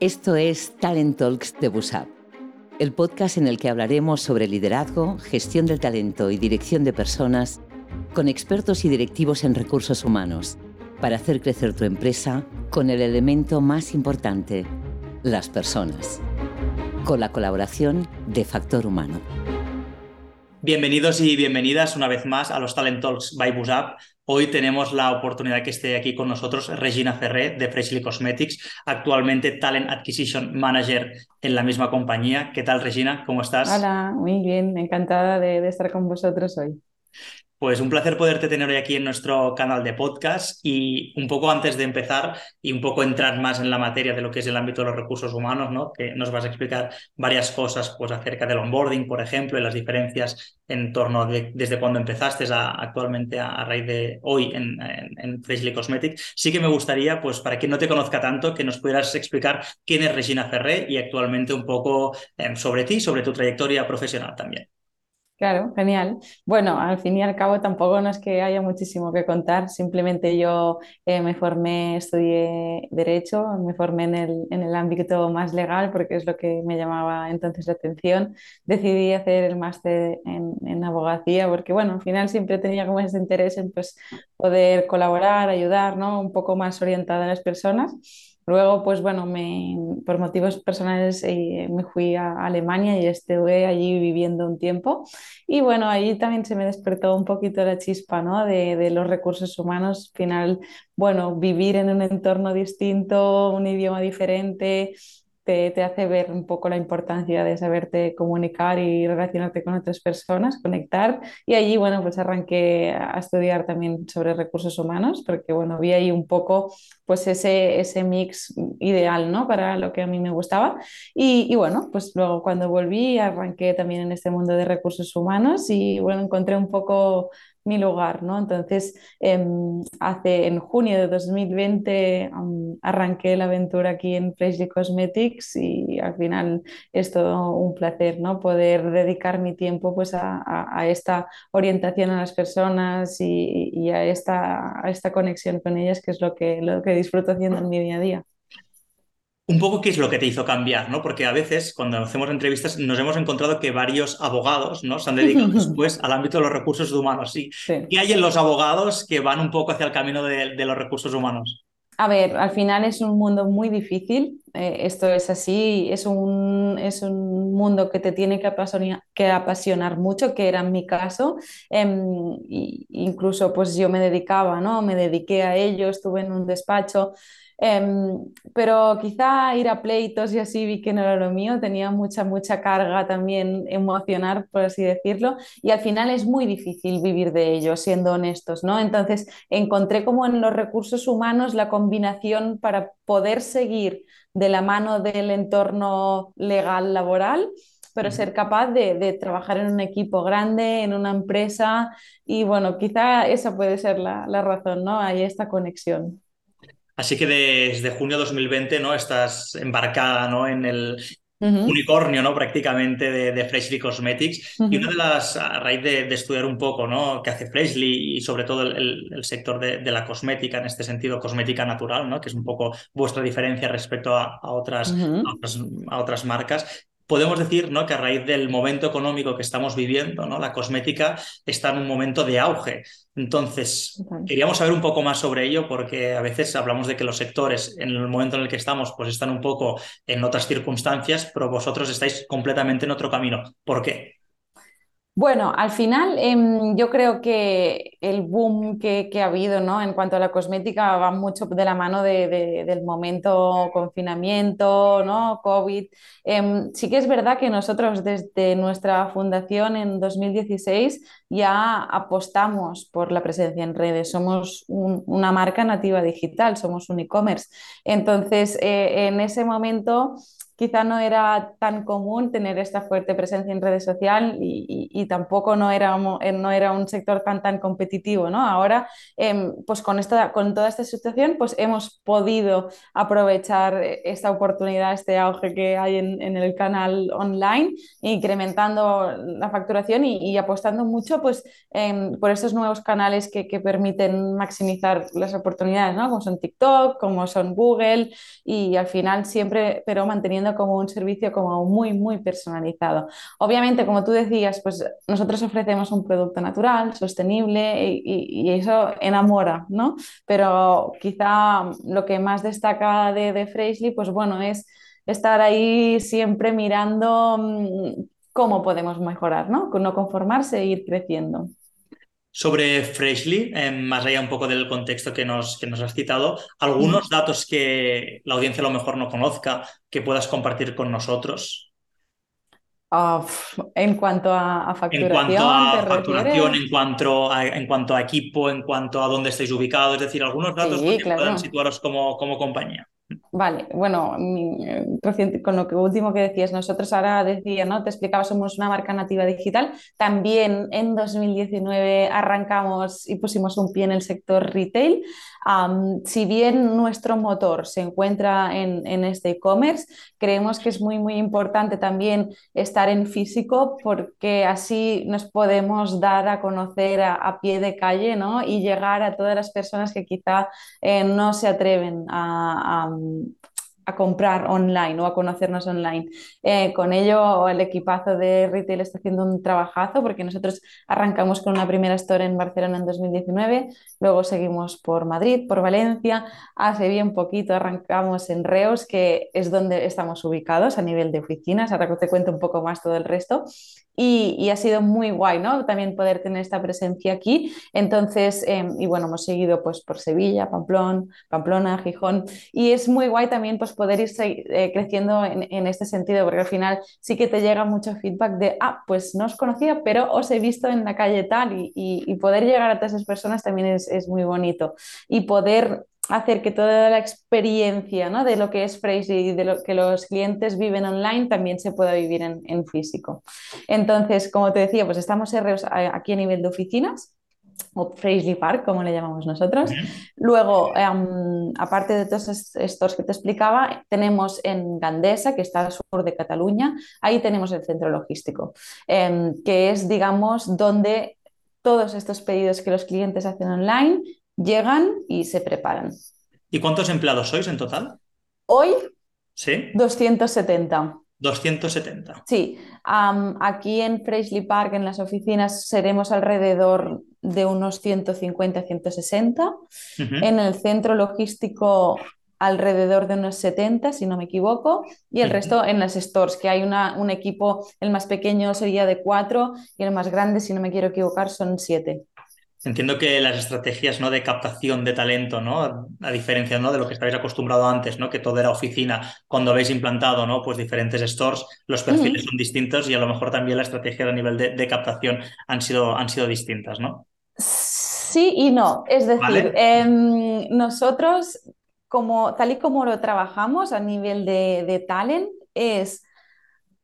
Esto es Talent Talks de Busap, el podcast en el que hablaremos sobre liderazgo, gestión del talento y dirección de personas con expertos y directivos en recursos humanos para hacer crecer tu empresa con el elemento más importante, las personas, con la colaboración de Factor Humano. Bienvenidos y bienvenidas una vez más a los Talent Talks by Busap. Hoy tenemos la oportunidad que esté aquí con nosotros Regina Ferré de Freshly Cosmetics, actualmente Talent Acquisition Manager en la misma compañía. ¿Qué tal, Regina? ¿Cómo estás? Hola, muy bien, encantada de, de estar con vosotros hoy. Pues un placer poderte tener hoy aquí en nuestro canal de podcast y un poco antes de empezar y un poco entrar más en la materia de lo que es el ámbito de los recursos humanos, ¿no? que nos vas a explicar varias cosas pues, acerca del onboarding, por ejemplo, y las diferencias en torno de desde cuando empezaste a, actualmente a, raíz de hoy en, Freshly Cosmetics. Sí que me gustaría, pues para quien no te conozca tanto, que nos pudieras explicar quién es Regina Ferré y actualmente un poco eh, sobre ti, sobre tu trayectoria profesional también. Claro, genial. Bueno, al fin y al cabo tampoco no es que haya muchísimo que contar, simplemente yo eh, me formé, estudié Derecho, me formé en el, en el ámbito más legal porque es lo que me llamaba entonces la atención. Decidí hacer el máster en, en, abogacía porque, bueno, al final siempre tenía como ese interés en pues, poder colaborar, ayudar, ¿no? Un poco más orientada a las personas. Luego, pues bueno, me, por motivos personales eh, me fui a Alemania y estuve allí viviendo un tiempo. Y bueno, allí también se me despertó un poquito la chispa, ¿no? De, de los recursos humanos. Al final, bueno, vivir en un entorno distinto, un idioma diferente, te, hace ver un poco la importancia de saberte comunicar y relacionarte con otras personas, conectar. Y allí, bueno, pues arranqué a estudiar también sobre recursos humanos, porque, bueno, vi ahí un poco, pues ese, ese mix ideal, ¿no? Para lo que a mí me gustaba. Y, y bueno, pues luego cuando volví, arranqué también en este mundo de recursos humanos y, bueno, encontré un poco mi lugar, ¿no? Entonces, em, hace, en junio de 2020 arranqué la aventura aquí en Freshly Cosmetics y al final es todo un placer, ¿no? Poder dedicar mi tiempo pues a, esta orientación a las personas y, a, esta, a esta conexión con ellas, que es lo que, lo que disfruto haciendo en mi día a día un poco qué es lo que te hizo cambiar, ¿no? Porque a veces cuando hacemos entrevistas nos hemos encontrado que varios abogados, ¿no? Se han dedicado después al ámbito de los recursos humanos. ¿sí? ¿Qué hay en los abogados que van un poco hacia el camino de, los recursos humanos? A ver, al final es un mundo muy difícil, eh, esto es así, es un, es un mundo que te tiene que apasionar, que apasionar mucho, que era en mi caso, em, incluso pues yo me dedicaba, ¿no? Me dediqué a ello, estuve en un despacho, Em, pero quizá ir a pleitos y así vi que no era lo mío, tenía mucha, mucha carga también emocional, por así decirlo, y al final es muy difícil vivir de ello, siendo honestos, ¿no? Entonces encontré como en los recursos humanos la combinación para poder seguir de la mano del entorno legal laboral pero ser capaz de, de, trabajar en un equipo grande, en una empresa, y bueno, quizá esa puede ser la, la razón, ¿no? Hay esta conexión. Así que desde junio de 2020 ¿no? estás embarcada ¿no? en el unicornio ¿no? prácticamente de, de Freshly Cosmetics. Y una de las, a raíz de, estudiar un poco ¿no? qué hace Freshly y sobre todo el, el, sector de, de, la cosmética, en este sentido cosmética natural, ¿no? que es un poco vuestra diferencia respecto a, a otras, a, otras, a otras marcas, podemos decir ¿no? que a raíz del momento económico que estamos viviendo, ¿no? la cosmética está en un momento de auge. Entonces, queríamos saber un poco más sobre ello porque a veces hablamos de que los sectores en el momento en el que estamos pues están un poco en otras circunstancias, pero vosotros estáis completamente en otro camino. ¿Por qué? Bueno, al final em, yo creo que el boom que, ha habido ¿no? en cuanto a la cosmética va mucho de la mano del momento confinamiento, ¿no? COVID. Em, sí que es verdad que nosotros desde nuestra fundación en 2016 ya apostamos por la presencia en redes. Somos una marca nativa digital, somos un e-commerce. Entonces, eh, en ese momento quizá no era tan común tener esta fuerte presencia en redes sociales y, tampoco no era, eh, no era un sector tan, tan competitivo. ¿no? Ahora, em, pues con, esta, con toda esta situación, pues hemos podido aprovechar esta oportunidad, este auge que hay en, el canal online, incrementando la facturación y, apostando mucho pues, por estos nuevos canales que, que, permiten maximizar las oportunidades, ¿no? como son TikTok, como son Google, y al final siempre, pero manteniendo como un servicio como muy, muy personalizado. Obviamente, como tú decías, pues nosotros ofrecemos un producto natural, sostenible, y, eso enamora, ¿no? Pero quizá lo que más destaca de, de pues bueno, es estar ahí siempre mirando mm, cómo podemos mejorar, ¿no? No conformarse e ir creciendo. Sobre Freshly, eh, más allá un poco del contexto que nos, que nos has citado, algunos datos que la audiencia a lo mejor no conozca, que puedas compartir con nosotros. Ah, en cuanto a, facturación, en cuanto a facturación, en cuanto a, en cuanto a equipo, en cuanto a dónde estáis ubicados, es decir, algunos datos que puedan situaros como, como compañía. Vale, bueno, con lo que último que decías, nosotros ahora decía, ¿no? Te explicaba, somos una marca nativa digital. También en 2019 arrancamos y pusimos un pie en el sector retail si bien nuestro motor se encuentra en, este e-commerce, creemos que es muy, muy importante también estar en físico porque así nos podemos dar a conocer a, pie de calle ¿no? y llegar a todas las personas que quizá eh, no se atreven a, a comprar online o a conocernos online. Eh, con ello, el equipazo de retail está haciendo un trabajazo porque nosotros arrancamos con una primera store en Barcelona en 2019, luego seguimos por Madrid, por Valencia, hace bien poquito arrancamos en Reus, que es donde estamos ubicados a nivel de oficinas, ahora te cuento un poco más todo el resto. Y, ha sido muy guay, ¿no? También poder tener esta presencia aquí. Entonces, em, y bueno, hemos seguido pues por Sevilla, Pamplona, Pamplona, Gijón, y es muy guay también pues poder ir eh, creciendo en, este sentido, porque al final sí que te llega mucho feedback de, ah, pues no os conocía, pero os he visto en la calle tal, y, poder llegar a todas esas personas también es, es muy bonito. Y poder hacer que toda la experiencia ¿no? de lo que es Phrase y de lo que los clientes viven online también se pueda vivir en, en físico. Entonces, como te decía, pues estamos aquí a nivel de oficinas o Fraisley Park, como le llamamos nosotros. Luego, em, aparte de todos estos que te explicaba, tenemos en Gandesa, que está al sur de Cataluña, ahí tenemos el centro logístico, em, que es, digamos, donde todos estos pedidos que los clientes hacen online llegan y se preparan. ¿Y cuántos empleados sois en total? Hoy, ¿Sí? 270. 270. Sí, aquí en Freshly Park, en las oficinas, seremos alrededor de unos 150, 160. En el centro logístico, alrededor de unos 70, si no me equivoco. Y el resto en las stores, que hay una, un equipo, el más pequeño sería de cuatro y el más grande, si no me quiero equivocar, son siete. Entiendo que las estrategias ¿no? de captación de talento, ¿no? a diferencia ¿no? de lo que estabais acostumbrado antes, ¿no? que todo era oficina, cuando habéis implantado ¿no? pues diferentes stores, los perfiles son distintos y a lo mejor también la estrategia a nivel de, captación han sido, han sido distintas, ¿no? Sí y no. Es decir, em, nosotros, como, tal y como lo trabajamos a nivel de, de talent, es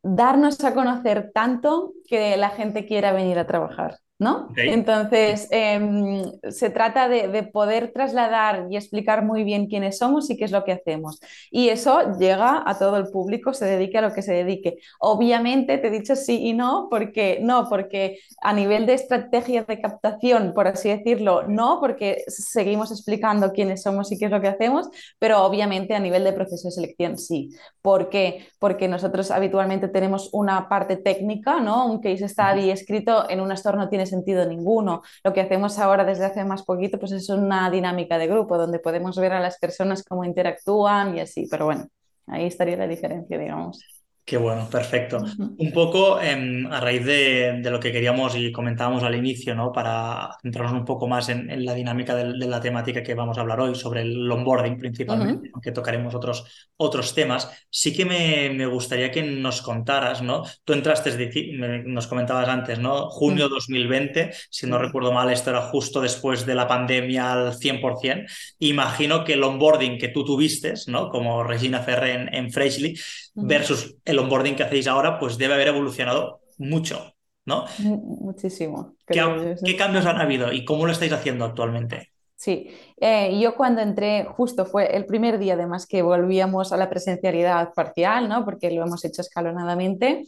darnos a conocer tanto que la gente quiera venir a trabajar. ¿No? Entonces, em, se trata de, poder trasladar y explicar muy bien quiénes somos y qué es lo que hacemos. Y eso llega a todo el público, se dedique a lo que se dedique. Obviamente, te he dicho sí y no, porque no, porque a nivel de estrategia de captación, por así decirlo, no, porque seguimos explicando quiénes somos y qué es lo que hacemos, pero obviamente a nivel de proceso de selección sí. ¿Por qué? Porque nosotros habitualmente tenemos una parte técnica, ¿no? Un case study escrito en un store no tiene sentido ninguno. Lo que hacemos ahora desde hace más poquito pues es una dinámica de grupo donde podemos ver a las personas cómo interactúan y así, pero bueno, ahí estaría la diferencia, digamos. Qué bueno, perfecto. Un poco em, a raíz de, lo que queríamos y comentábamos al inicio, ¿no? Para centrarnos un poco más en, la dinámica de, la temática que vamos a hablar hoy, sobre el onboarding principalmente, aunque tocaremos otros, otros temas. Sí que me, gustaría que nos contaras, ¿no? Tú entraste, nos comentabas antes, ¿no? Junio 2020, si no recuerdo mal, esto era justo después de la pandemia al 100%. Imagino que el onboarding que tú tuviste, ¿no? Como Regina Ferre en, en Freshly, versus el onboarding que hacéis ahora, pues debe haber evolucionado mucho, ¿no? Muchísimo. ¿Qué, cambios han habido y cómo lo estáis haciendo actualmente? Sí, eh, yo cuando entré, justo fue el primer día además que volvíamos a la presencialidad parcial, ¿no? Porque lo hemos hecho escalonadamente.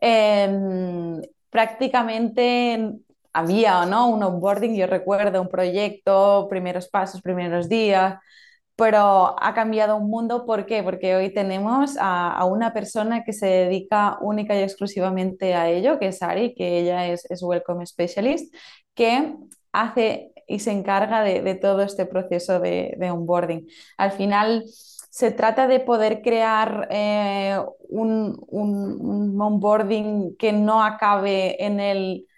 Em, prácticamente había ¿no? un onboarding, yo recuerdo un proyecto, primeros pasos, primeros días, pero ha cambiado un mundo. ¿Por qué? Porque hoy tenemos a, una persona que se dedica única y exclusivamente a ello, que es Ari, que ella es, Welcome Specialist, que hace y se encarga de, todo este proceso de, onboarding. Al final se trata de poder crear eh, un, un onboarding que no acabe en el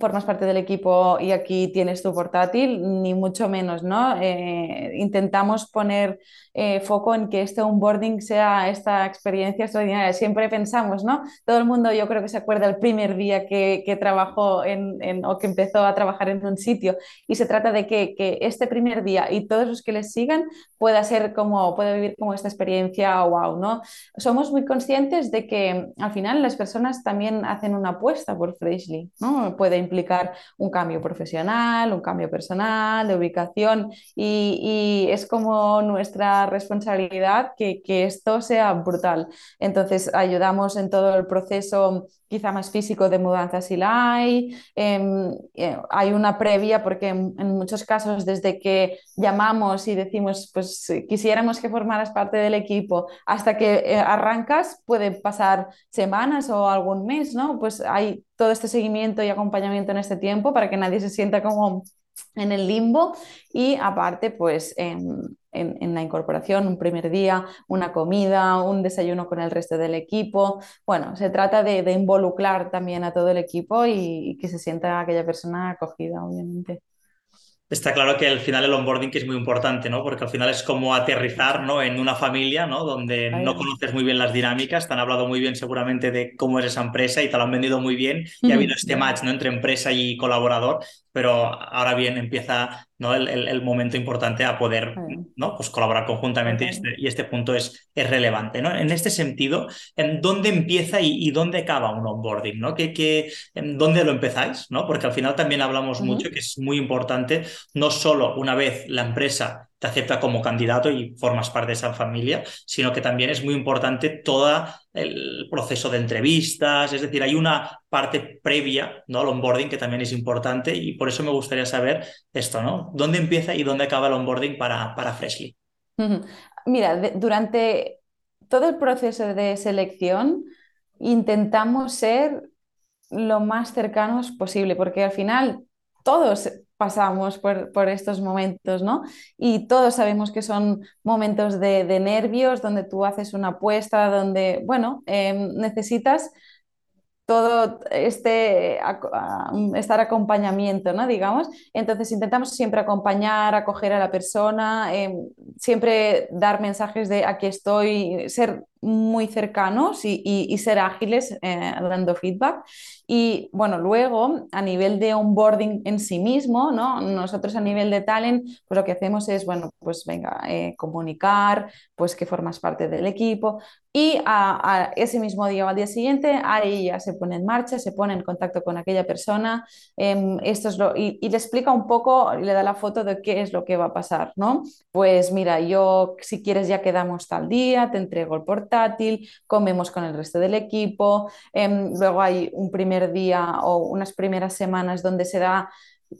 formas parte del equipo y aquí tienes tu portátil, ni mucho menos, ¿no? Eh, intentamos poner eh, foco en que este onboarding sea esta experiencia extraordinaria. Siempre pensamos, ¿no? Todo el mundo yo creo que se acuerda el primer día que, que trabajó en, o que empezó a trabajar en un sitio y se trata de que, que, este primer día y todos los que les sigan pueda ser como, pueda vivir como esta experiencia wow, ¿no? Somos muy conscientes de que al final las personas también hacen una apuesta por Freshly, ¿no? puede implicar un cambio profesional, un cambio personal, de ubicación y, es como nuestra responsabilidad que, que esto sea brutal. Entonces ayudamos en todo el proceso quizá más físico de mudanza si la hay. Em, eh, hay una previa porque en, muchos casos desde que llamamos y decimos, pues quisiéramos que formaras parte del equipo, hasta que eh, arrancas puede pasar semanas o algún mes, ¿no? Pues hay todo este seguimiento y acompañamiento en este tiempo para que nadie se sienta como en el limbo y aparte pues en, la incorporación, un primer día, una comida, un desayuno con el resto del equipo. Bueno, se trata de, involucrar también a todo el equipo y, y que se sienta aquella persona acogida, obviamente. Está claro que al final el onboarding es muy importante, ¿no? Porque al final es como aterrizar, ¿no? En una familia, ¿no? Donde no conoces muy bien las dinámicas, te han hablado muy bien seguramente de cómo es esa empresa y te lo han vendido muy bien y ha habido este match, ¿no? Entre empresa y colaborador, pero ahora bien empieza ¿no? el, momento importante a poder ¿no? pues colaborar conjuntamente y este, y este, punto es, es relevante. ¿no? En este sentido, ¿en ¿dónde empieza y, dónde acaba un onboarding? ¿no? ¿Qué, qué, en ¿Dónde lo empezáis? ¿no? Porque al final también hablamos mucho que es muy importante, no solo una vez la empresa te acepta como candidato y formas parte de esa familia, sino que también es muy importante todo el proceso de entrevistas, es decir, hay una parte previa ¿no? al onboarding que también es importante y por eso me gustaría saber esto, ¿no? ¿Dónde empieza y dónde acaba el onboarding para, para Freshly? Mira, durante todo el proceso de selección intentamos ser lo más cercanos posible, porque al final todos pasamos por, estos momentos, ¿no? Y todos sabemos que son momentos de, nervios, donde tú haces una apuesta, donde, bueno, em, necesitas todo este estar acompañamiento, ¿no? Digamos. Entonces intentamos siempre acompañar, acoger a la persona, em, siempre dar mensajes de aquí estoy, ser muy cercanos y, ser ágiles eh, dando feedback. Y bueno, luego a nivel de onboarding en sí mismo, ¿no? Nosotros a nivel de talent, pues lo que hacemos es, bueno, pues venga, eh, comunicar, pues que formas parte del equipo. Y a, ese mismo día o al día siguiente, ahí ya se pone en marcha, se pone en contacto con aquella persona, em, esto es lo, y, y, le explica un poco, le da la foto de qué es lo que va a pasar, ¿no? Pues mira, yo si quieres ya quedamos tal día, te entrego el portal comemos con el resto del equipo, em, luego hay un primer día o unas primeras semanas donde se da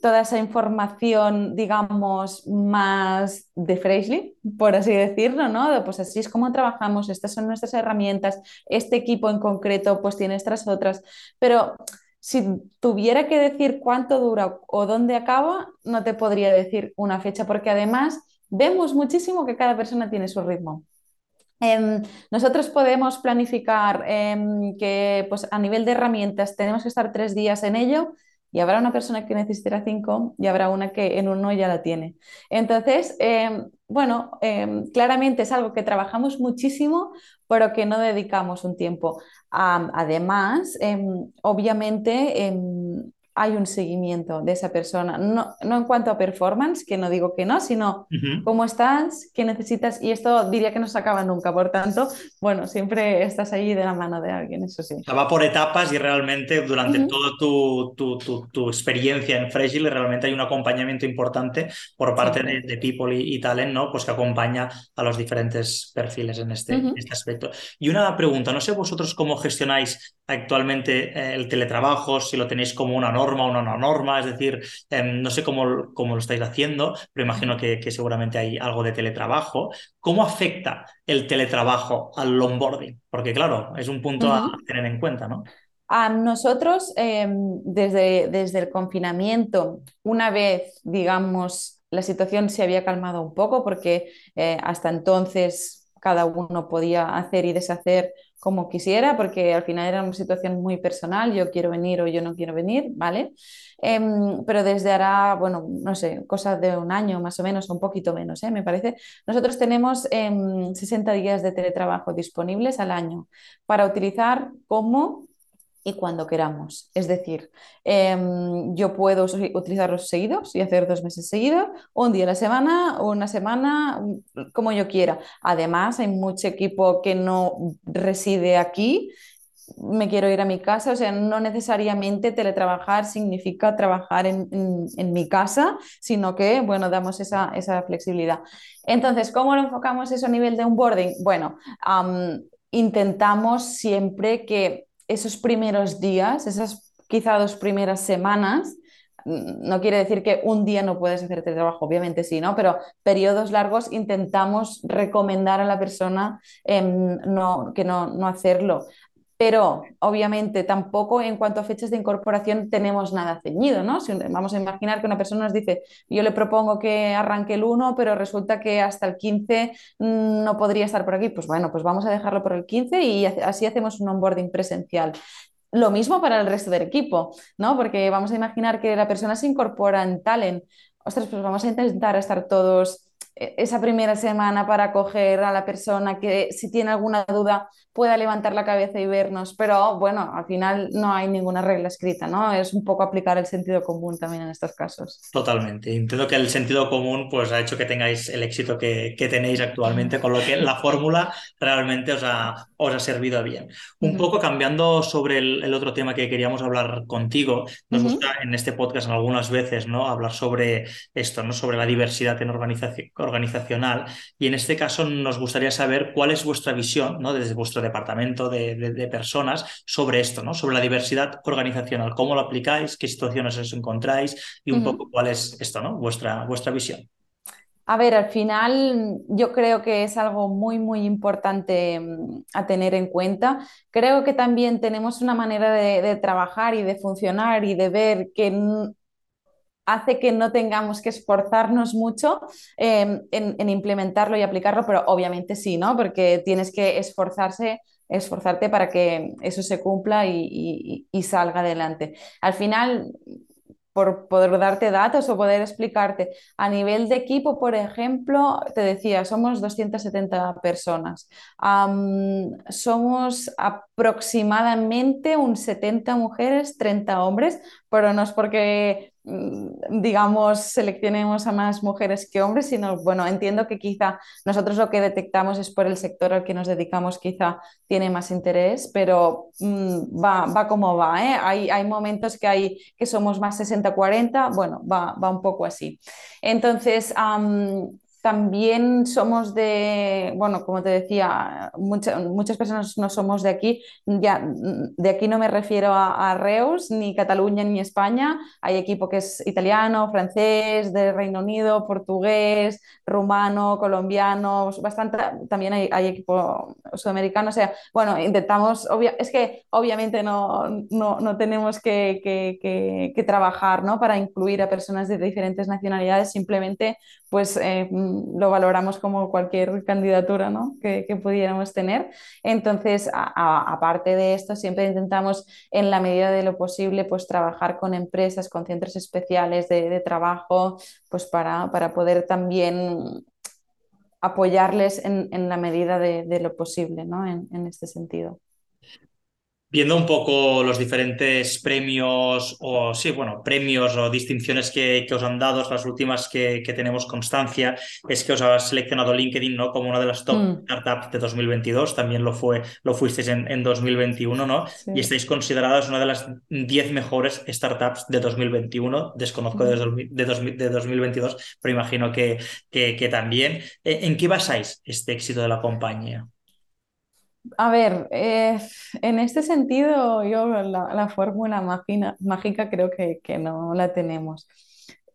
toda esa información, digamos, más de Freshly, por así decirlo, ¿no? Pues así es como trabajamos, estas son nuestras herramientas, este equipo en concreto pues tiene estas otras, pero si tuviera que decir cuánto dura o dónde acaba, no te podría decir una fecha, porque además vemos muchísimo que cada persona tiene su ritmo. Em, nosotros podemos planificar em, que pues, a nivel de herramientas tenemos que estar tres días en ello y habrá una persona que necesitará cinco y habrá una que en uno ya la tiene. Entonces, em, bueno, claramente es algo que trabajamos muchísimo, pero que no dedicamos un tiempo. además, obviamente hay un seguimiento de esa persona, no, no, en cuanto a performance, que no digo que no, sino cómo estás, qué necesitas, y esto diría que no se acaba nunca, por tanto, bueno, siempre estás ahí de la mano de alguien, eso sí. va por etapas y realmente durante toda tu, tu, tu, experiencia en Freshly realmente hay un acompañamiento importante por parte de, People y, Talent, ¿no? Pues que acompaña a los diferentes perfiles en este, este aspecto. Y una pregunta, no sé vosotros cómo gestionáis actualmente eh, el teletrabajo, si lo tenéis como una norma, norma una no norma, es decir, em, no sé cómo, cómo, lo estáis haciendo, pero imagino que, seguramente hay algo de teletrabajo. ¿Cómo afecta el teletrabajo al onboarding? Porque claro, es un punto a tener en cuenta, ¿no? A nosotros, em, desde, desde el confinamiento, una vez, digamos, la situación se había calmado un poco, porque eh, hasta entonces cada uno podía hacer y deshacer como quisiera, porque al final era una situación muy personal, yo quiero venir o yo no quiero venir, ¿vale? Em, pero desde hará, bueno, no sé, cosas de un año más o menos, un poquito menos, ¿eh? me parece. Nosotros tenemos 60 em, días de teletrabajo disponibles al año para utilizar como y cuando queramos. Es decir, em, yo puedo utilizarlos seguidos y hacer dos meses seguidos, un día a la semana, una semana, mm, como yo quiera. Además, hay mucho equipo que no reside aquí. Me quiero ir a mi casa, o sea, no necesariamente teletrabajar significa trabajar en, mi casa, sino que, bueno, damos esa, flexibilidad. Entonces, ¿cómo lo enfocamos eso a nivel de onboarding? Bueno, intentamos siempre que esos primeros días, esas quizá dos primeras semanas, no quiere decir que un día no puedes hacer trabajo, obviamente sí, ¿no? Pero periodos largos intentamos recomendar a la persona em, no, que no, no hacerlo. Pero obviamente tampoco en cuanto a fechas de incorporación tenemos nada ceñido, ¿no? Si, vamos a imaginar que una persona nos dice, yo le propongo que arranque el 1, pero resulta que hasta el 15 mm, no podría estar por aquí, pues bueno, pues vamos a dejarlo por el 15 y así hacemos un onboarding presencial. Lo mismo para el resto del equipo, ¿no? Porque vamos a imaginar que la persona se incorpora en Talent. Ostras, pues vamos a intentar estar todos e, esa primera semana para acoger a la persona que si tiene alguna duda pueda levantar la cabeza y vernos, pero bueno, al final no hay ninguna regla escrita, ¿no? Es un poco aplicar el sentido común también en estos casos. Totalmente. Entiendo que el sentido común pues ha hecho que tengáis el éxito que, tenéis actualmente, con lo que la fórmula realmente os ha, os ha servido bien. Un poco cambiando sobre el, otro tema que queríamos hablar contigo, nos gusta en este podcast algunas veces, ¿no? Hablar sobre esto, ¿no? Sobre la diversidad en organización, organizacional y en este caso nos gustaría saber cuál es vuestra visión, ¿no? Desde vuestro departamento de, personas sobre esto, ¿no? Sobre la diversidad organizacional, cómo lo aplicáis, qué situaciones os encontráis y un poco cuál es esto, ¿no? Vuestra, vuestra visión. A ver, al final yo creo que es algo muy, muy importante mm, a tener en cuenta. Creo que también tenemos una manera de, trabajar y de funcionar y de ver que hace que no tengamos que esforzarnos mucho em, en, implementarlo y aplicarlo, pero obviamente sí, ¿no? Porque tienes que esforzarse, esforzarte para que eso se cumpla y, salga adelante. Al final, por poder darte datos o poder explicarte. A nivel de equipo, por ejemplo, te decía, somos 270 personas. somos aproximadamente un 70 mujeres, 30 hombres, pero no es porque digamos, seleccionemos a más mujeres que hombres, sino, bueno, entiendo que quizá nosotros lo que detectamos es por el sector al que nos dedicamos, quizá tiene más interés, pero mm, va, va como va, ¿eh? hay, hay, momentos que, hay, que somos más 60-40, bueno, va, va, un poco así. Entonces, también somos de, bueno, como te decía, muchas personas no somos de aquí. Ya, de aquí no me refiero a, Reus, ni Cataluña, ni España. Hay equipo que es italiano, francés, de Reino Unido, portugués, rumano, colombiano, bastante. También hay, equipo sudamericano. O sea, bueno, intentamos, es que obviamente no, no, tenemos que, que, trabajar ¿no? para incluir a personas de diferentes nacionalidades, simplemente pues eh, lo valoramos como cualquier candidatura ¿no? que, pudiéramos tener. Entonces, aparte de esto, siempre intentamos en la medida de lo posible pues trabajar con empresas, con centros especiales de, trabajo, pues para, para, poder también apoyarles en, la medida de, lo posible ¿no? en este sentido. Viendo un poco los diferentes premios o sí, bueno, premios o distinciones que, os han dado, las últimas que, tenemos constancia, es que os ha seleccionado LinkedIn ¿no? como una de las top mm. startups de 2022, también lo, fue, lo fuisteis en, 2021, ¿no? Y estáis consideradas una de las 10 mejores startups de 2021, desconozco mm. de, de, 2022, pero imagino que, que, también. ¿En qué basáis este éxito de la compañía? A ver, eh, en este sentido, yo la, fórmula mágica creo que, que, no la tenemos.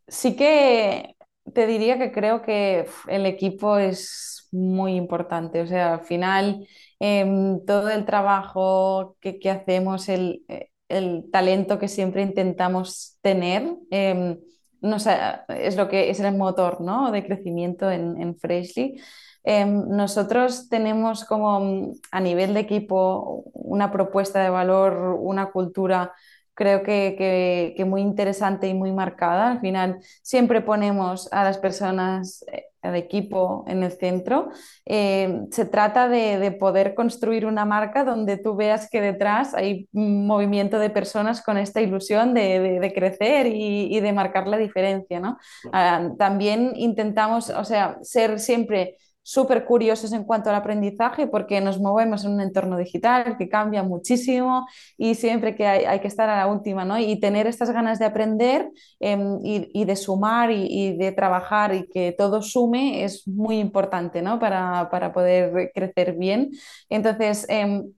Sí que te diría que creo que el equipo es muy importante. O sea, al final, em, todo el trabajo que, que hacemos, el, el, talento que siempre intentamos tener, em, no es lo que es el motor ¿no? de crecimiento en, en Freshly. Em, nosotros tenemos como mm, a nivel de equipo una propuesta de valor, una cultura creo que, muy interesante y muy marcada. Al final siempre ponemos a las personas, eh, al equipo en el centro. Em, se trata de, poder construir una marca donde tú veas que detrás hay un movimiento de personas con esta ilusión de, crecer y, de marcar la diferencia. ¿no? Ah, también intentamos, o sea, ser siempre súper curiosos en cuanto al aprendizaje porque nos movemos en un entorno digital que cambia muchísimo y siempre que hay, que estar a la última, ¿no? Y tener estas ganas de aprender em, y, de sumar y, de trabajar y que todo sume es muy importante, ¿no? Para, poder crecer bien. Entonces, em,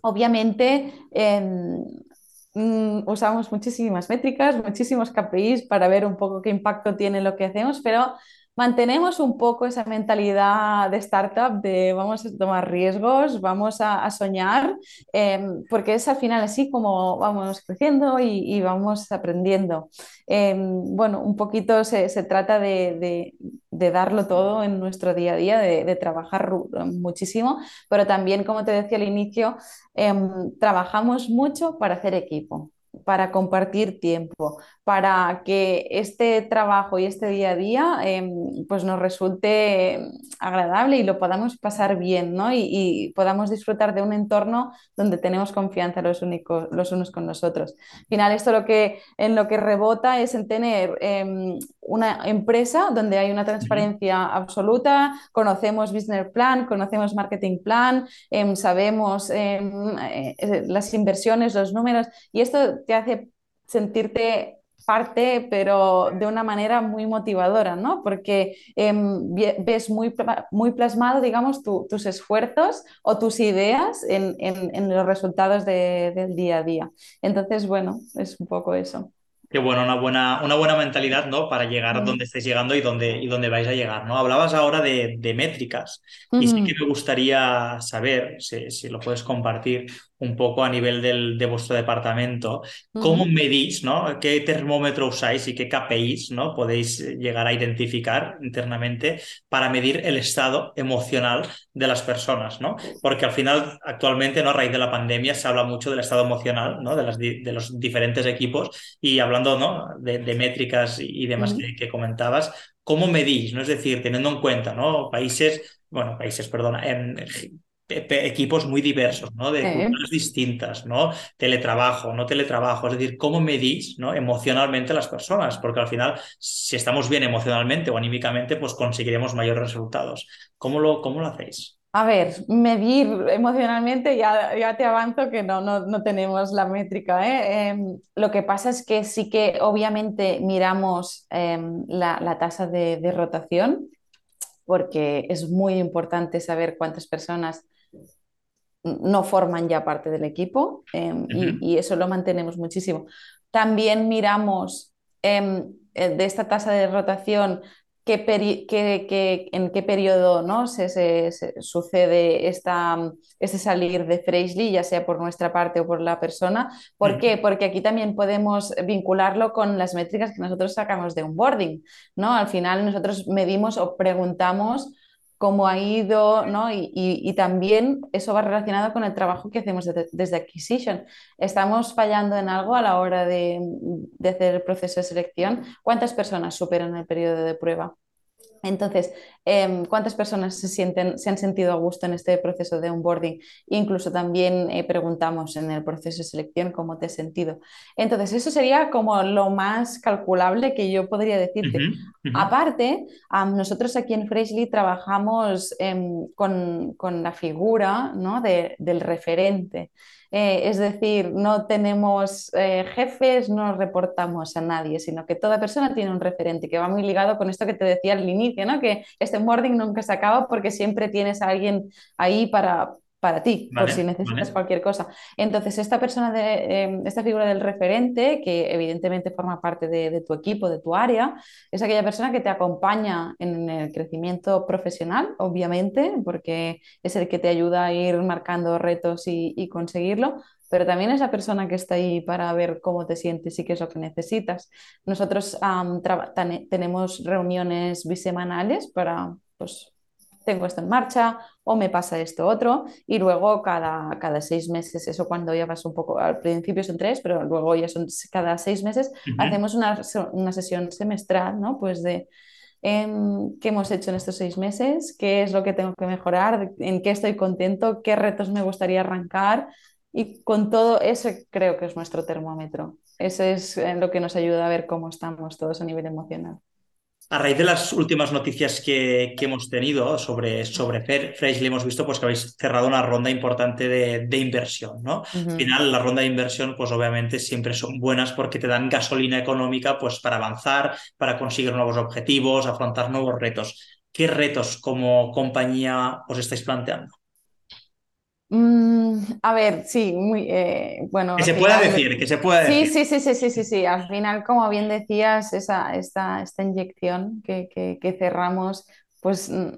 obviamente... Em, mm, usamos muchísimas métricas, muchísimos KPIs para ver un poco qué impacto tiene lo que hacemos, pero mantenemos un poco esa mentalidad de startup de vamos a tomar riesgos, vamos a, soñar, em, porque es al final así como vamos creciendo y, vamos aprendiendo. Em, bueno, un poquito se, trata de, darlo todo en nuestro día a día, de, trabajar muchísimo, pero también, como te decía al inicio, em, trabajamos mucho para hacer equipo para compartir tiempo, para que este trabajo y este día a día em, pues nos resulte agradable y lo podamos pasar bien ¿no? y, podamos disfrutar de un entorno donde tenemos confianza los, únicos, los unos con los otros. Al final esto lo que, en lo que rebota es en tener em, una empresa donde hay una transparencia absoluta, conocemos business plan, conocemos marketing plan, em, sabemos eh, las inversiones, los números y esto te hace sentirte parte, pero de una manera muy motivadora, ¿no? Porque em, ves muy, muy plasmado, digamos, tus esfuerzos o tus ideas en, en, los resultados del día a día. Entonces, bueno, es un poco eso. Qué bueno, una buena, una buena mentalidad, ¿no? Para llegar a donde estáis llegando y donde, y donde vais a llegar, ¿no? Hablabas ahora de, de métricas y sí que me gustaría saber, si, si, lo puedes compartir, un poco a nivel del, de vuestro departamento, cómo medís, ¿no? ¿Qué termómetro usáis y qué KPIs, ¿no? Podéis llegar a identificar internamente para medir el estado emocional de las personas, ¿no? Porque al final, actualmente, ¿no? A raíz de la pandemia se habla mucho del estado emocional, ¿no? De, las, de los diferentes equipos y hablando, ¿no? De, métricas y demás que, comentabas, ¿cómo medís? ¿no? Es decir, teniendo en cuenta, ¿no? Países, bueno, países, perdona, en equipos muy diversos, ¿no? De culturas distintas, ¿no? Teletrabajo, no teletrabajo, es decir, cómo medís, ¿no? Emocionalmente a las personas, porque al final, si estamos bien emocionalmente o anímicamente, pues conseguiremos mayores resultados. ¿Cómo lo, cómo lo hacéis? A ver, medir emocionalmente, ya, ya te avanzo que no, no, tenemos la métrica. ¿eh? Em, lo que pasa es que sí que obviamente miramos em, la, tasa de, de rotación, porque es muy importante saber cuántas personas no forman ya parte del equipo em, y, eso lo mantenemos muchísimo. También miramos em, eh, de esta tasa de rotación qué en qué periodo ¿no? se, sucede esta, ese salir de Freshly, ya sea por nuestra parte o por la persona. ¿Por qué? Porque aquí también podemos vincularlo con las métricas que nosotros sacamos de onboarding. ¿no? Al final nosotros medimos o preguntamos cómo ha ido, ¿no? Y, también eso va relacionado con el trabajo que hacemos desde, Acquisition. ¿Estamos fallando en algo a la hora de, de hacer el proceso de selección? ¿Cuántas personas superan el periodo de prueba? Entonces, em, ¿cuántas personas se, sienten, se han sentido a gusto en este proceso de onboarding? Incluso también eh, preguntamos en el proceso de selección cómo te has sentido. Entonces, eso sería como lo más calculable que yo podría decirte. Aparte, nosotros aquí en Freshly trabajamos em, con, la figura ¿no? del referente. Eh, es decir, no tenemos eh, jefes, no reportamos a nadie, sino que toda persona tiene un referente, que va muy ligado con esto que te decía al inicio, ¿no? que este onboarding nunca se acaba porque siempre tienes a alguien ahí para, para ti, por si necesitas cualquier cosa. Entonces, esta persona, de, em, esta figura del referente, que evidentemente forma parte de, tu equipo, de tu área, es aquella persona que te acompaña en el crecimiento profesional, obviamente, porque es el que te ayuda a ir marcando retos y, conseguirlo, pero también es la persona que está ahí para ver cómo te sientes y qué es lo que necesitas. Nosotros tenemos reuniones bisemanales para pues, tengo esto en marcha o me pasa esto otro y luego cada, cada seis meses, eso cuando ya vas un poco, al principio son tres, pero luego ya son cada seis meses, hacemos una, una, sesión semestral, ¿no? Pues de em, qué hemos hecho en estos seis meses, qué es lo que tengo que mejorar, en qué estoy contento, qué retos me gustaría arrancar y con todo eso creo que es nuestro termómetro. Eso es eh, lo que nos ayuda a ver cómo estamos todos a nivel emocional. A raíz de las últimas noticias que, hemos tenido sobre, sobre Freshly, hemos visto pues, que habéis cerrado una ronda importante de, inversión. ¿no? Al final, la ronda de inversión, pues obviamente siempre son buenas porque te dan gasolina económica pues, para avanzar, para conseguir nuevos objetivos, afrontar nuevos retos. ¿Qué retos como compañía os estáis planteando? Mm, a ver, sí, muy eh, bueno. Que se pueda decir, que se pueda decir. Sí, sí, sí, sí, sí, sí, Al final, como bien decías, esa, esta, esta inyección que, que, cerramos, pues mm,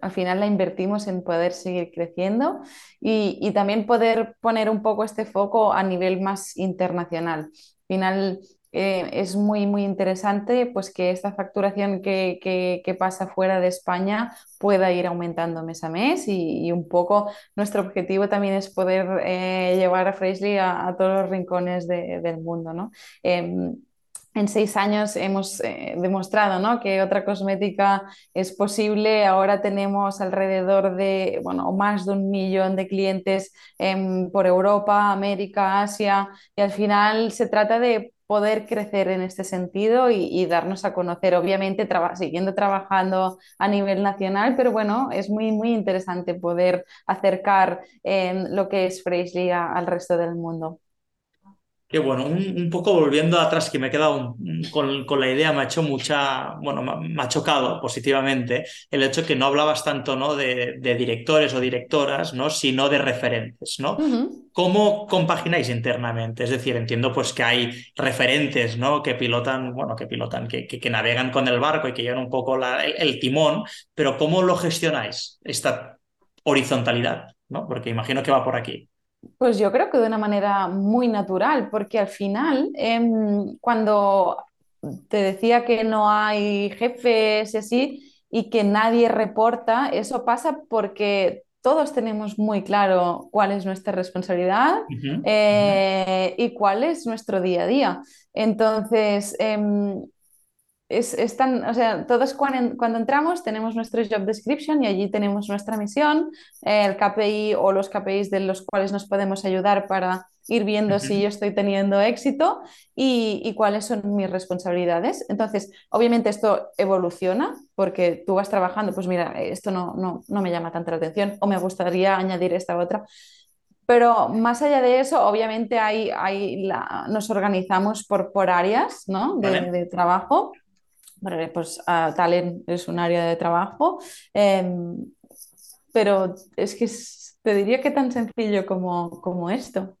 al final la invertimos en poder seguir creciendo y, y, también poder poner un poco este foco a nivel más internacional. Al final, eh, es muy, muy interesante pues, que esta facturación que, que, pasa fuera de España pueda ir aumentando mes a mes y, un poco nuestro objetivo también es poder eh, llevar a Freshly a, todos los rincones del mundo. ¿no? Em, en seis años hemos eh, demostrado ¿no? que otra cosmética es posible. Ahora tenemos alrededor de, bueno, más de un millón de clientes em, por Europa, América, Asia, y al final se trata de poder crecer en este sentido y, darnos a conocer, obviamente siguiendo trabajando a nivel nacional, pero bueno, es muy, muy interesante poder acercar em, lo que es Freshly al resto del mundo. Qué bueno, un, poco volviendo atrás, que me he quedado con, la idea, me ha hecho mucha, bueno, me, ha chocado positivamente el hecho de que no hablabas tanto ¿no? De, directores o directoras, ¿no? sino de referentes. ¿no? ¿Cómo compagináis internamente? Es decir, entiendo pues que hay referentes ¿no? que pilotan, bueno, que pilotan, que, que, navegan con el barco y que llevan un poco el, timón, pero ¿cómo lo gestionáis, esta horizontalidad? ¿no? Porque imagino que va por aquí. Pues yo creo que de una manera muy natural, porque al final, em, cuando te decía que no hay jefes y así, y que nadie reporta, eso pasa porque todos tenemos muy claro cuál es nuestra responsabilidad eh, y cuál es nuestro día a día. Entonces, em, es, o sea, todos cuando, cuando, entramos tenemos nuestro job description y allí tenemos nuestra misión, el KPI o los KPIs de los cuales nos podemos ayudar para ir viendo si yo estoy teniendo éxito y, y, cuáles son mis responsabilidades. Entonces, obviamente esto evoluciona porque tú vas trabajando, pues mira, esto no, no, no me llama tanta la atención o me gustaría añadir esta otra. Pero más allá de eso, obviamente hay, hay la, nos organizamos por, por áreas ¿no? de, de trabajo pues Talent es un área de trabajo, em, pero es que te diría que tan sencillo como, como esto.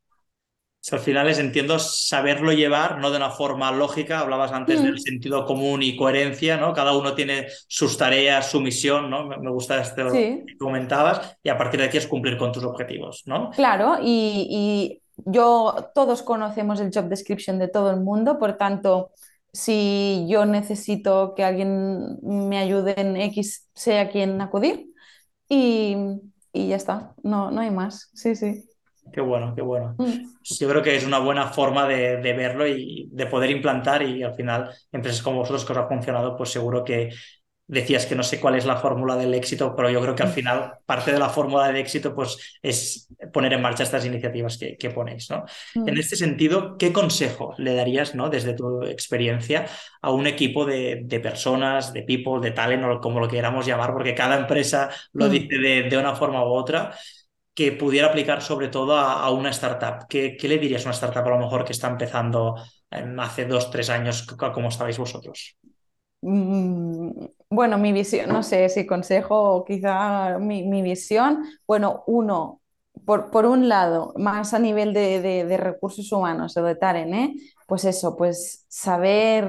al final es, entiendo, saberlo llevar, no de una forma lógica, hablabas antes del mm. sentido común y coherencia, ¿no? Cada uno tiene sus tareas, su misión, ¿no? Me, gusta esto que comentabas, y a partir de aquí es cumplir con tus objetivos, ¿no? Claro, y, y yo, todos conocemos el job description de todo el mundo, por tanto, si yo necesito que alguien me ayude en X, sé a quién acudir y, ya está, no, no hay más, sí, sí. Qué bueno, qué bueno. Mm. Yo creo que es una buena forma de, de, verlo y de poder implantar y al final empresas como vosotros que os ha funcionado, pues seguro que decías que no sé cuál es la fórmula del éxito, pero yo creo que al mm. final parte de la fórmula del éxito pues, es poner en marcha estas iniciativas que, que ponéis. ¿no? Mm. En este sentido, ¿qué consejo le darías ¿no? desde tu experiencia a un equipo de, de, personas, de people, de talent o como lo queramos llamar, porque cada empresa lo mm. dice de, de, una forma u otra? que pudiera aplicar sobre todo a, una startup. ¿Qué, ¿Qué, le dirías a una startup a lo mejor que está empezando hace dos, tres años, como estabais vosotros? Bueno, mi visión, no sé si consejo o quizá mi, visión, bueno, uno, por, por, un lado, más a nivel de, de, recursos humanos o de Taren, ¿eh? pues eso, pues saber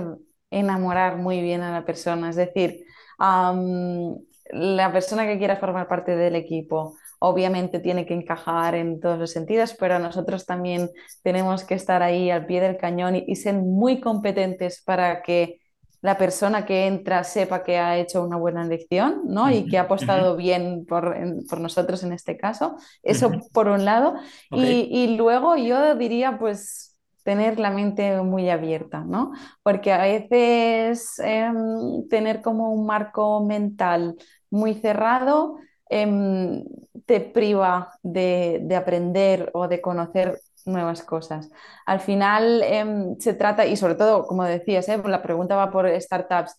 enamorar muy bien a la persona, es decir, la persona que quiera formar parte del equipo obviamente tiene que encajar en todos los sentidos, pero nosotros también tenemos que estar ahí al pie del cañón y, ser muy competentes para que la persona que entra sepa que ha hecho una buena elección ¿no? y que ha apostado bien por, por, nosotros en este caso. Eso por un lado. Y, y, luego yo diría, pues, tener la mente muy abierta, ¿no? Porque a veces em, tener como un marco mental muy cerrado em, te priva de, aprender o de conocer nuevas cosas. Al final em, se trata, y sobre todo, como decías, ¿eh? la pregunta va por startups,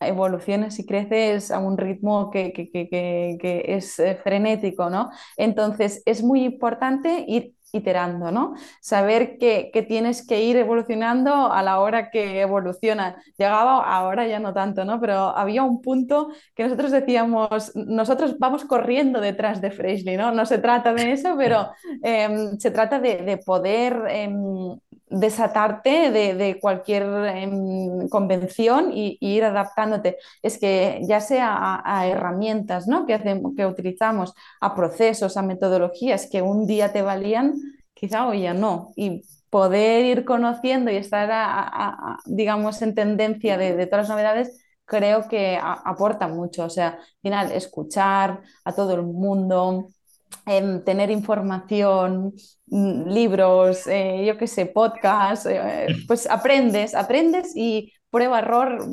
evoluciones y creces a un ritmo que, que es eh, frenético, ¿no? Entonces es muy importante ir iterando, ¿no? Saber que, tienes que ir evolucionando a la hora que evoluciona. Llegaba ahora ya no tanto, ¿no? Pero había un punto que nosotros decíamos, nosotros vamos corriendo detrás de Freshly, ¿no? No se trata de eso, pero em, se trata de, poder em, desatarte de, cualquier em, convención y, ir adaptándote. Es que ya sea a, herramientas ¿no? que, hacemos, que utilizamos, a procesos, a metodologías que un día te valían, quizá hoy ya no. Y poder ir conociendo y estar, digamos, en tendencia de, de, todas las novedades, creo que aporta mucho. O sea, al final, escuchar a todo el mundo, tener información, mm, libros, eh, yo qué sé, podcasts, eh, pues aprendes, aprendes y prueba, error,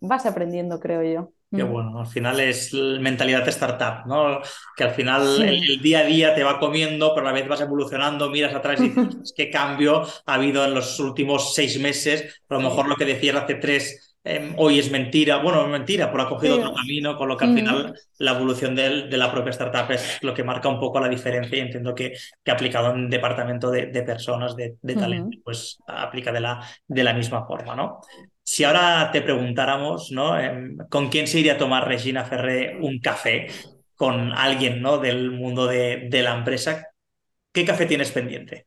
vas aprendiendo, creo yo. Qué mm. bueno, al final es mentalidad de startup, ¿no? Que al final el, día a día te va comiendo, pero a la vez vas evolucionando, miras atrás y dices, ¿qué cambio ha habido en los últimos seis meses? A lo mejor lo que decías hace tres Em, hoy es mentira, bueno, es mentira, pero ha cogido otro camino, con lo que al final la evolución de, de, la propia startup es lo que marca un poco la diferencia y entiendo que, que aplicado en departamento de, de personas, de, talento, pues aplica de la, de la misma forma, ¿no? Si ahora te preguntáramos, ¿no? Em, ¿Con quién se iría a tomar Regina Ferré un café? Con alguien, ¿no? Del mundo de, de la empresa. ¿Qué café tienes pendiente?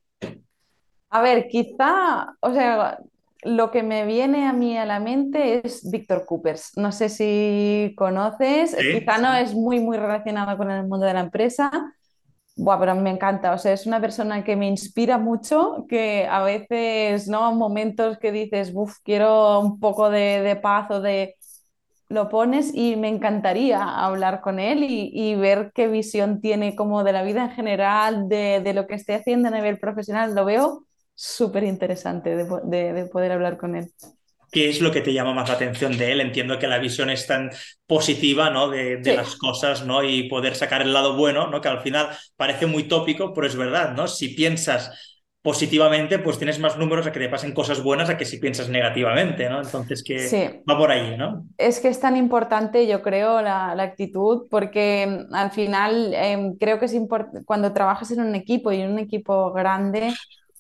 A ver, quizá, o sea, lo que me viene a mí a la mente es Víctor Coopers. No sé si conoces, quizá no es muy, muy relacionado con el mundo de la empresa. Buah, pero me encanta, o sea, es una persona que me inspira mucho, que a veces, ¿no? Momentos que dices, uff, quiero un poco de, paz o de... Lo pones y me encantaría hablar con él y, ver qué visión tiene como de la vida en general, de, de lo que esté haciendo a nivel profesional. Lo veo súper interesante de, poder hablar con él. ¿Qué es lo que te llama más la atención de él? Entiendo que la visión es tan positiva ¿no? de, las cosas ¿no? y poder sacar el lado bueno, ¿no? que al final parece muy tópico, pero es verdad. ¿no? Si piensas positivamente, pues tienes más números a que te pasen cosas buenas a que si piensas negativamente, ¿no? Entonces, que va por ahí, ¿no? Es que es tan importante, yo creo, la, actitud, porque mm, al final em, creo que es importante, cuando trabajas en un equipo y en un equipo grande,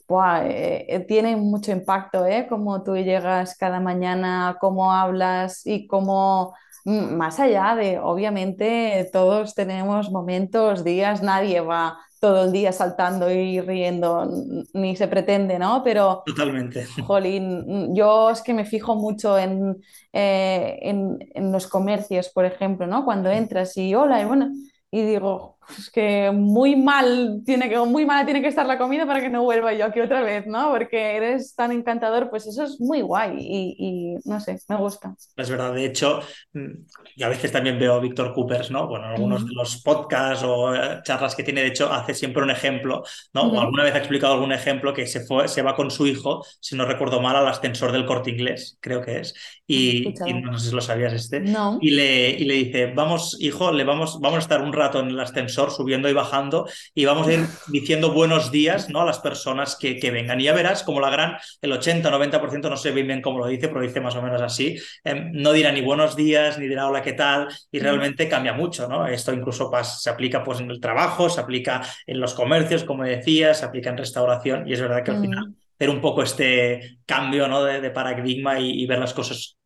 eh, eh, tiene mucho impacto, ¿eh? Cómo tú llegas cada mañana, cómo hablas y cómo, mm, más allá de, obviamente, todos tenemos momentos, días, nadie va todo el día saltando y riendo, ni se pretende, ¿no? Pero, Totalmente. Jolín, yo es que me fijo mucho en, eh, en, en, los comercios, por ejemplo, ¿no? Cuando entras y hola, y bueno, y digo, es que muy mal tiene que, muy mala tiene que estar la comida para que no vuelva yo aquí otra vez, ¿no? Porque eres tan encantador, pues eso es muy guay y, no sé, me gusta. Es verdad, de hecho, mm, y a veces también veo a Víctor Coopers, ¿no? Bueno, algunos de los podcasts o eh, charlas que tiene, de hecho, hace siempre un ejemplo, ¿no? O alguna vez ha explicado algún ejemplo que se, fue, se va con su hijo, si no recuerdo mal, al ascensor del corte inglés, creo que es, y, no sé si lo sabías este, no. y, le, y le dice, vamos, hijo, le vamos, vamos a estar un rato en el ascensor subiendo y bajando y vamos a ir diciendo buenos días ¿no? a las personas que, que vengan. Y ya verás como la gran, el 80-90%, no sé bien cómo lo dice, pero dice más o menos así, em, no dirá ni buenos días, ni dirá hola, ¿qué tal? Y realmente cambia mucho, ¿no? Esto incluso se aplica pues, en el trabajo, se aplica en los comercios, como decías, se aplica en restauración y es verdad que al final hacer un poco este cambio ¿no? de, paradigma y, ver las cosas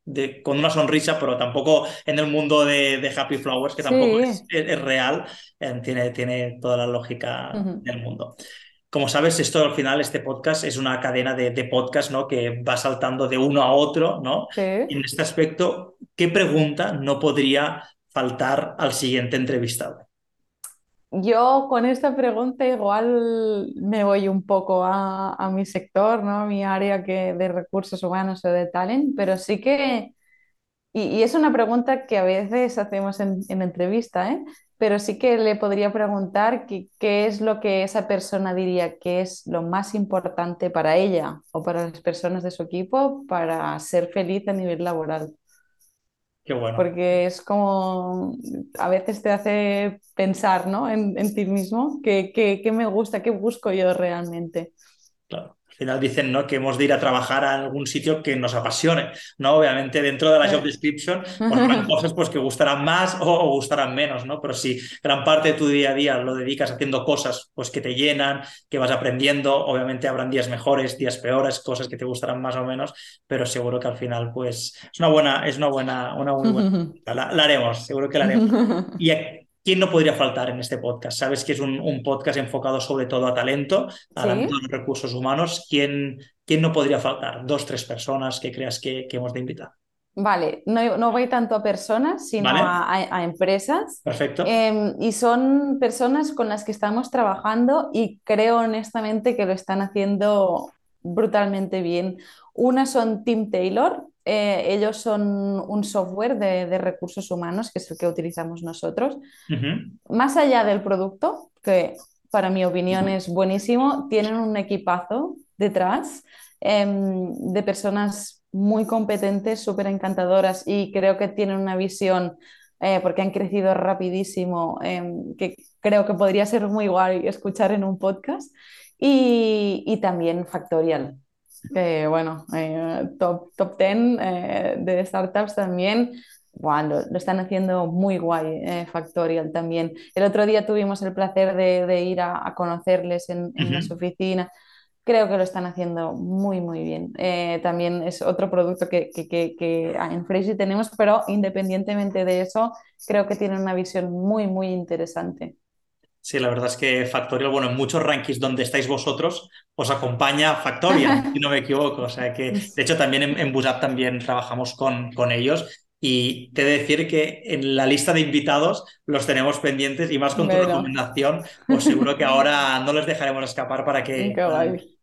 con una sonrisa, pero tampoco en el mundo de, Happy Flowers, que tampoco es, real, eh, tiene, tiene toda la lógica del mundo. Como sabes, esto al final, este podcast es una cadena de, de podcast, ¿no? Que va saltando de uno a otro, ¿no? En este aspecto, ¿qué pregunta no podría faltar al siguiente entrevistado? Yo con esta pregunta igual me voy un poco a, mi sector, ¿no? A mi área que de recursos humanos o de talent, pero sí que, y, es una pregunta que a veces hacemos en, entrevista, ¿eh? Pero sí que le podría preguntar qué es lo que esa persona diría que es lo más importante para ella o para las personas de su equipo para ser feliz a nivel laboral. Qué bueno. Porque es como, a veces te hace pensar ¿no? en, en ti mismo, qué, qué me gusta, qué busco yo realmente. Claro. Al final dicen ¿no? que hemos de ir a trabajar a algún sitio que nos apasione. ¿no? Obviamente dentro de la job description pues, cosas pues, que gustarán más o, gustarán menos, ¿no? pero si gran parte de tu día a día lo dedicas haciendo cosas pues, que te llenan, que vas aprendiendo, obviamente habrán días mejores, días peores, cosas que te gustarán más o menos, pero seguro que al final pues, es una buena, es una buena, una muy buena. La, la haremos, seguro que la haremos. Y ¿Quién no podría faltar en este podcast? Sabes que es un, podcast enfocado sobre todo a talento, a los recursos humanos. ¿Quién, ¿Quién, no podría faltar? Dos, tres personas que creas que, hemos de invitar. Vale, no, no, voy tanto a personas, sino a, empresas. Perfecto. Em, y son personas con las que estamos trabajando y creo honestamente que lo están haciendo brutalmente bien. Una son Tim Taylor, eh, ellos son un software de, recursos humanos, que es el que utilizamos nosotros. Más allá del producto, que para mi opinión es buenísimo, tienen un equipazo detrás em, de personas muy competentes, súper encantadoras y creo que tienen una visión, eh, porque han crecido rapidísimo, em, que creo que podría ser muy guay escuchar en un podcast. Y, y también Factorial, que bueno, eh, top, top 10 eh, de startups también. Bueno, lo, están haciendo muy guay, eh, Factorial también. El otro día tuvimos el placer de, ir a, conocerles en, en su oficina. Creo que lo están haciendo muy, muy bien. también es otro producto que, que, que, que en Freezy tenemos, pero independientemente de eso, creo que tienen una visión muy, muy interesante. Sí, la verdad es que Factorial, bueno, en muchos rankings donde estáis vosotros, os acompaña Factorial, si no me equivoco. O sea que, de hecho, también en, en Busap también trabajamos con, con ellos. Y te he de decir que en la lista de invitados los tenemos pendientes y más con tu recomendación, pues seguro que ahora no les dejaremos escapar para que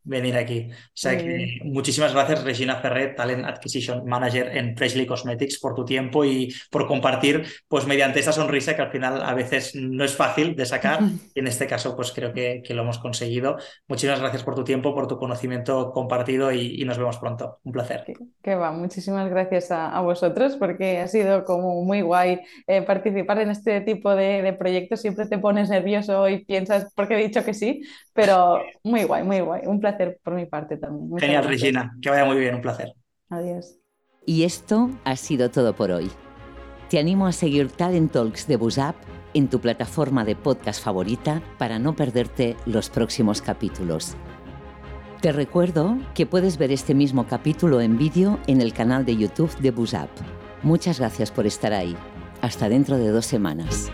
venir aquí. O sea que muchísimas gracias, Regina Ferret, Talent Acquisition Manager en Freshly Cosmetics, por tu tiempo y por compartir, pues mediante esa sonrisa que al final a veces no es fácil de sacar. Y en este caso, pues creo que, que lo hemos conseguido. Muchísimas gracias por tu tiempo, por tu conocimiento compartido y, nos vemos pronto. Un placer. Que, va, muchísimas gracias a, vosotros porque ha sido como muy guay eh, participar en este tipo de, de proyectos. Siempre te pones nervioso y piensas, porque he dicho que sí, pero muy guay, muy guay. Un placer por mi parte también. Genial, Regina. Que vaya muy bien, un placer. Adiós. Y esto ha sido todo por hoy. Te animo a seguir Talent Talks de Busap en tu plataforma de podcast favorita para no perderte los próximos capítulos. Te recuerdo que puedes ver este mismo capítulo en vídeo en el canal de YouTube de Busap. Muchas gracias por estar ahí. Hasta dentro de dos semanas.